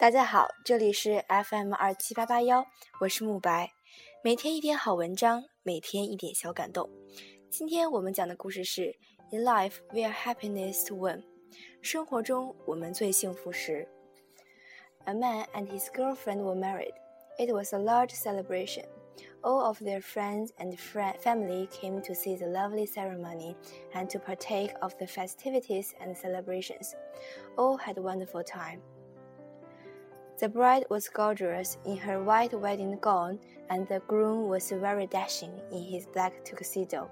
大家好，这里是 FM 二七八八幺，我是慕白。每天一点好文章，每天一点小感动。今天我们讲的故事是《In Life We are Happiest When》，生活中我们最幸福时。A man and his girlfriend were married. It was a large celebration. All of their friends and family came to see the lovely ceremony and to partake of the festivities and celebrations. All had a wonderful time. The bride was gorgeous in her white wedding gown, and the groom was very dashing in his black tuxedo.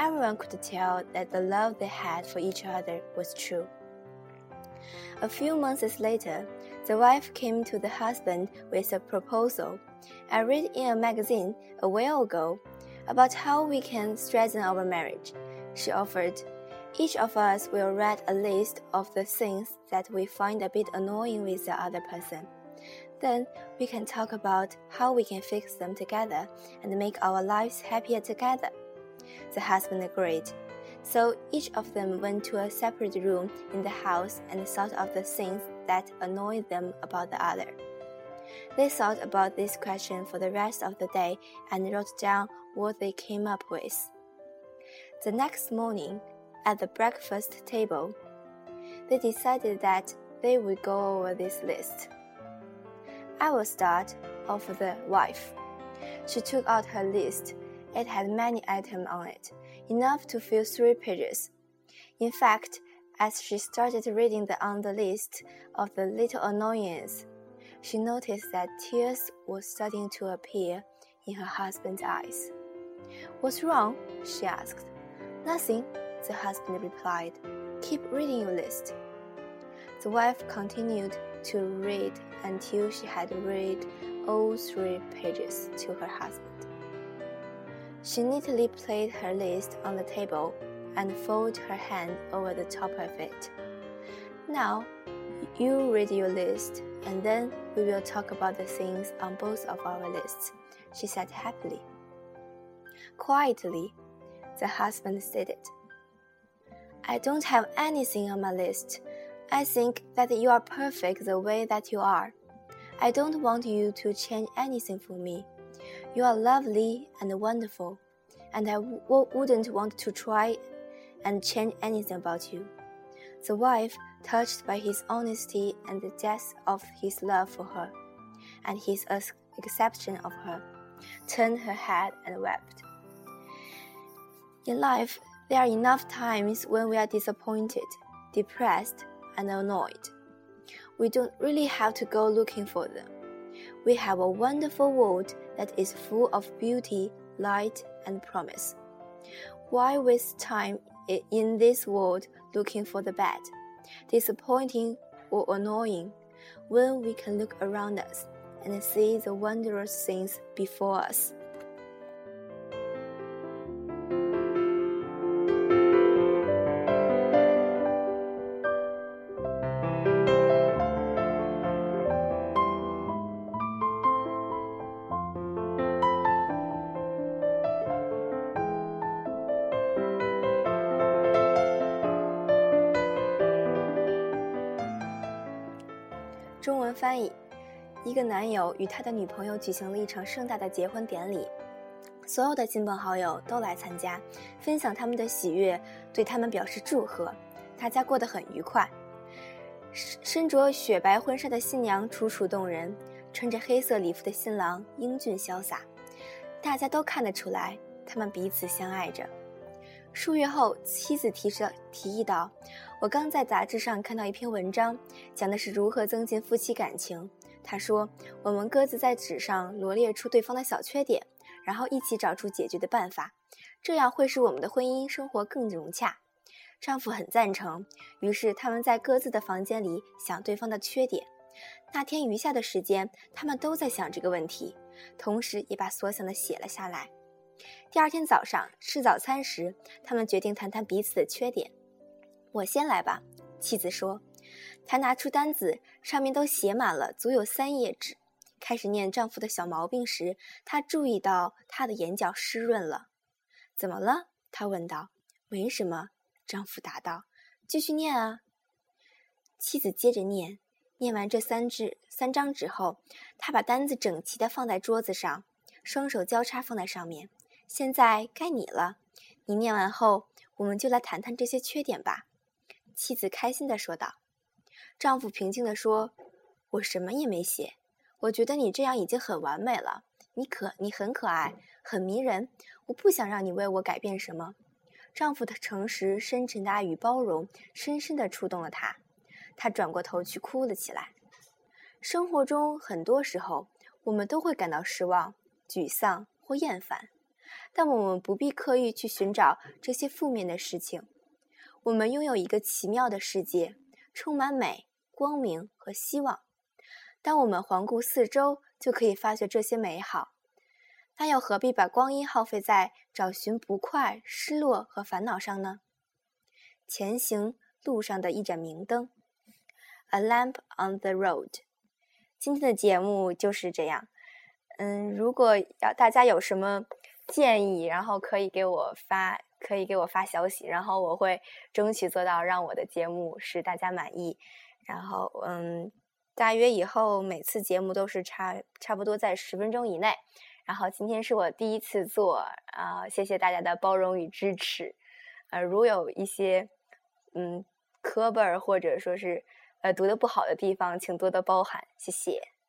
Everyone could tell that the love they had for each other was true. A few months later, the wife came to the husband with a proposal. I read in a magazine a while ago about how we can strengthen our marriage. She offered, Each of us will write a list of the things that we find a bit annoying with the other person. Then we can talk about how we can fix them together and make our lives happier together. The husband agreed. So each of them went to a separate room in the house and thought of the things that annoyed them about the other. They thought about this question for the rest of the day and wrote down what they came up with. The next morning, at the breakfast table, they decided that they would go over this list. I will start off with the wife. She took out her list. It had many items on it, enough to fill three pages. In fact, as she started reading the on the list of the little annoyances, she noticed that tears were starting to appear in her husband's eyes. What's wrong? she asked. Nothing, the husband replied. Keep reading your list. The wife continued to read until she had read all three pages to her husband. She neatly placed her list on the table and folded her hand over the top of it. Now, you read your list, and then we will talk about the things on both of our lists, she said happily. Quietly, the husband stated, I don't have anything on my list. I think that you are perfect the way that you are. I don't want you to change anything for me. You are lovely and wonderful, and I w- wouldn't want to try and change anything about you. The wife, touched by his honesty and the depth of his love for her, and his acceptance of her, turned her head and wept. In life, there are enough times when we are disappointed, depressed, and annoyed. We don't really have to go looking for them. We have a wonderful world that is full of beauty, light, and promise. Why waste time in this world looking for the bad, disappointing, or annoying, when we can look around us and see the wondrous things before us? 翻译：一个男友与他的女朋友举行了一场盛大的结婚典礼，所有的亲朋好友都来参加，分享他们的喜悦，对他们表示祝贺。大家过得很愉快。身着雪白婚纱的新娘楚楚动人，穿着黑色礼服的新郎英俊潇洒。大家都看得出来，他们彼此相爱着。数月后，妻子提着提议道。我刚在杂志上看到一篇文章，讲的是如何增进夫妻感情。他说：“我们各自在纸上罗列出对方的小缺点，然后一起找出解决的办法，这样会使我们的婚姻生活更融洽。”丈夫很赞成，于是他们在各自的房间里想对方的缺点。那天余下的时间，他们都在想这个问题，同时也把所想的写了下来。第二天早上吃早餐时，他们决定谈谈彼此的缺点。我先来吧，妻子说。她拿出单子，上面都写满了，足有三页纸。开始念丈夫的小毛病时，她注意到他的眼角湿润了。怎么了？她问道。没什么，丈夫答道。继续念啊。妻子接着念：念完这三纸三张纸后，她把单子整齐地放在桌子上，双手交叉放在上面。现在该你了，你念完后，我们就来谈谈这些缺点吧。妻子开心地说道。丈夫平静地说：“我什么也没写，我觉得你这样已经很完美了。你可你很可爱，很迷人。我不想让你为我改变什么。”丈夫的诚实、深沉的爱与包容，深深地触动了她。她转过头去哭了起来。生活中很多时候，我们都会感到失望、沮丧或厌烦，但我们不必刻意去寻找这些负面的事情。我们拥有一个奇妙的世界，充满美、光明和希望。当我们环顾四周，就可以发觉这些美好。那又何必把光阴耗费在找寻不快、失落和烦恼上呢？前行路上的一盏明灯，A lamp on the road。今天的节目就是这样。嗯，如果要大家有什么建议，然后可以给我发，可以给我发消息，然后我会争取做到让我的节目使大家满意。然后，嗯，大约以后每次节目都是差差不多在十分钟以内。然后今天是我第一次做，啊，谢谢大家的包容与支持，呃，如有一些嗯磕巴或者说是呃读的不好的地方，请多多包涵，谢谢。